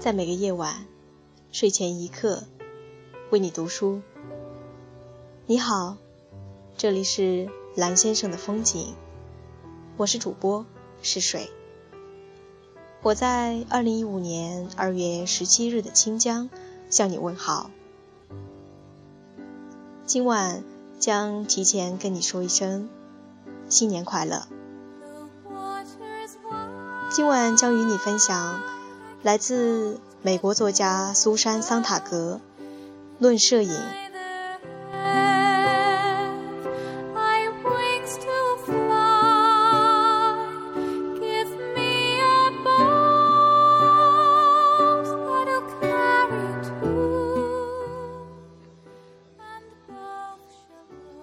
在每个夜晚，睡前一刻，为你读书。你好，这里是蓝先生的风景，我是主播是水。我在二零一五年二月十七日的清江向你问好。今晚将提前跟你说一声新年快乐。今晚将与你分享。来自美国作家苏珊·桑塔格，《论摄影》。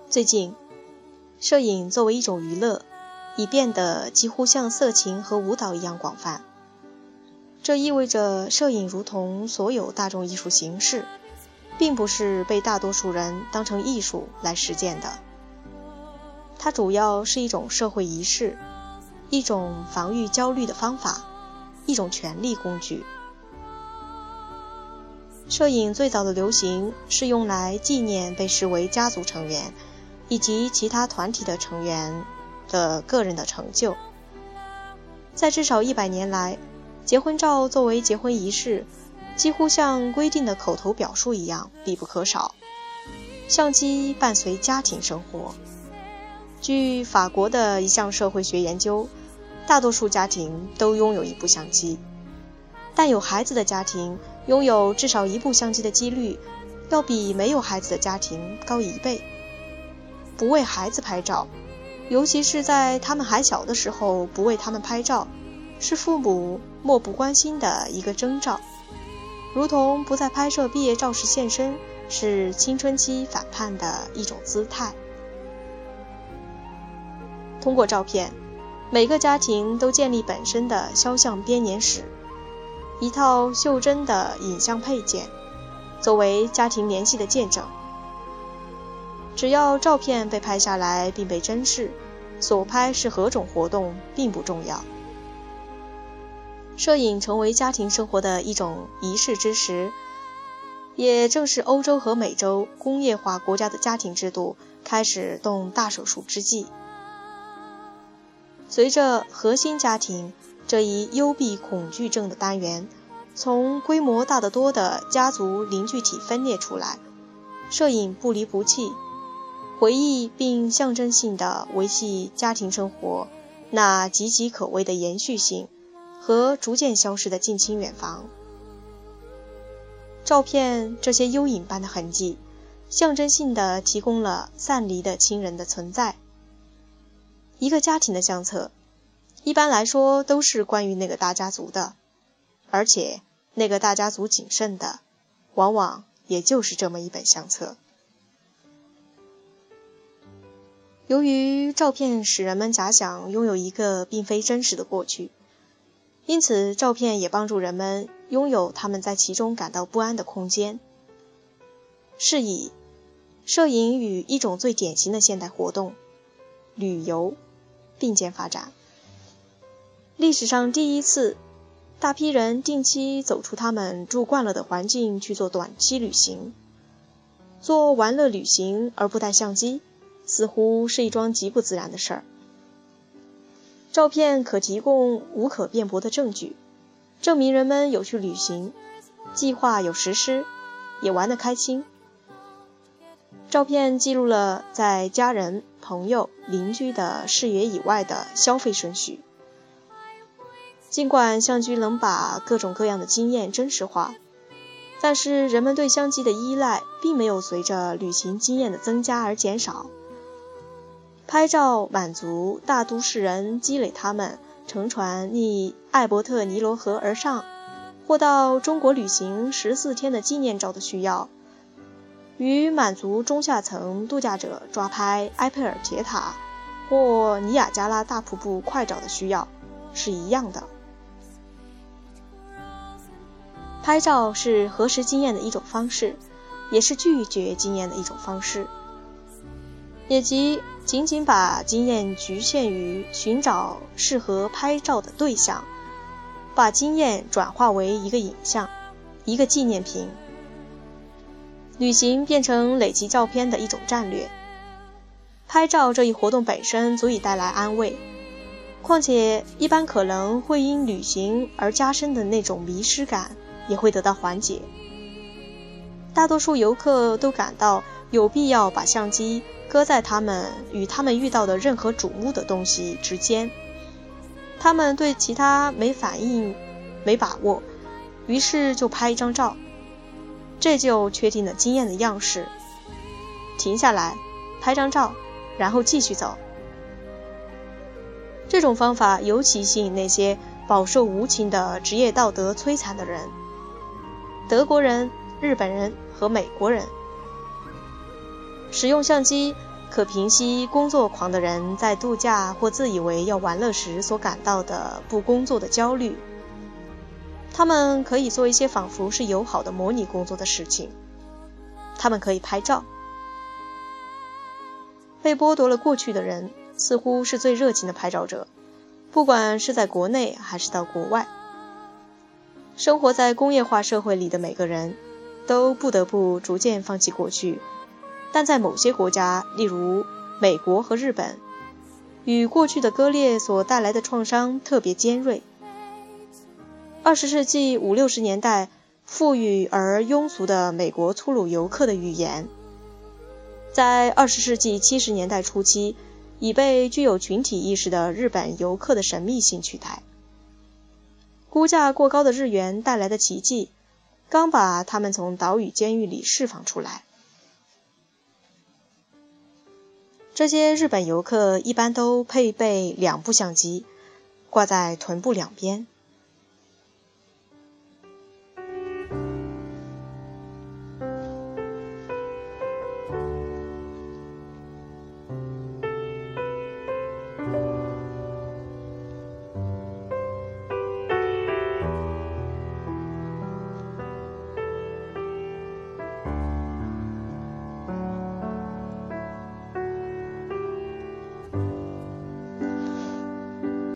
最近，摄影作为一种娱乐，已变得几乎像色情和舞蹈一样广泛。这意味着，摄影如同所有大众艺术形式，并不是被大多数人当成艺术来实践的。它主要是一种社会仪式，一种防御焦虑的方法，一种权力工具。摄影最早的流行是用来纪念被视为家族成员以及其他团体的成员的个人的成就。在至少一百年来。结婚照作为结婚仪式，几乎像规定的口头表述一样必不可少。相机伴随家庭生活。据法国的一项社会学研究，大多数家庭都拥有一部相机，但有孩子的家庭拥有至少一部相机的几率，要比没有孩子的家庭高一倍。不为孩子拍照，尤其是在他们还小的时候，不为他们拍照。是父母漠不关心的一个征兆，如同不在拍摄毕业照时现身，是青春期反叛的一种姿态。通过照片，每个家庭都建立本身的肖像编年史，一套袖珍的影像配件，作为家庭联系的见证。只要照片被拍下来并被珍视，所拍是何种活动并不重要。摄影成为家庭生活的一种仪式之时，也正是欧洲和美洲工业化国家的家庭制度开始动大手术之际。随着核心家庭这一幽闭恐惧症的单元从规模大得多的家族凝聚体分裂出来，摄影不离不弃，回忆并象征性地维系家庭生活那岌岌可危的延续性。和逐渐消失的近亲远房照片，这些幽影般的痕迹，象征性的提供了散离的亲人的存在。一个家庭的相册，一般来说都是关于那个大家族的，而且那个大家族仅剩的，往往也就是这么一本相册。由于照片使人们假想拥有一个并非真实的过去。因此，照片也帮助人们拥有他们在其中感到不安的空间。是以，摄影与一种最典型的现代活动——旅游并肩发展。历史上第一次，大批人定期走出他们住惯了的环境去做短期旅行。做玩乐旅行而不带相机，似乎是一桩极不自然的事儿。照片可提供无可辩驳的证据，证明人们有去旅行，计划有实施，也玩得开心。照片记录了在家人、朋友、邻居的视野以外的消费顺序。尽管相机能把各种各样的经验真实化，但是人们对相机的依赖并没有随着旅行经验的增加而减少。拍照满足大都市人积累他们乘船逆艾伯特尼罗河而上，或到中国旅行十四天的纪念照的需要，与满足中下层度假者抓拍埃菲尔铁塔或尼亚加拉大瀑布快照的需要是一样的。拍照是核实经验的一种方式，也是拒绝经验的一种方式。也即仅仅把经验局限于寻找适合拍照的对象，把经验转化为一个影像，一个纪念品。旅行变成累积照片的一种战略。拍照这一活动本身足以带来安慰，况且一般可能会因旅行而加深的那种迷失感也会得到缓解。大多数游客都感到有必要把相机搁在他们与他们遇到的任何瞩目的东西之间。他们对其他没反应、没把握，于是就拍一张照。这就确定了经验的样式。停下来，拍张照，然后继续走。这种方法尤其吸引那些饱受无情的职业道德摧残的人——德国人、日本人和美国人。使用相机可平息工作狂的人在度假或自以为要玩乐时所感到的不工作的焦虑。他们可以做一些仿佛是友好的模拟工作的事情。他们可以拍照。被剥夺了过去的人似乎是最热情的拍照者，不管是在国内还是到国外。生活在工业化社会里的每个人都不得不逐渐放弃过去，但在某些国家，例如美国和日本，与过去的割裂所带来的创伤特别尖锐。二十世纪五六十年代，富裕而庸俗的美国粗鲁游客的语言，在二十世纪七十年代初期，已被具有群体意识的日本游客的神秘性取代。估价过高的日元带来的奇迹，刚把他们从岛屿监狱里释放出来。这些日本游客一般都配备两部相机，挂在臀部两边。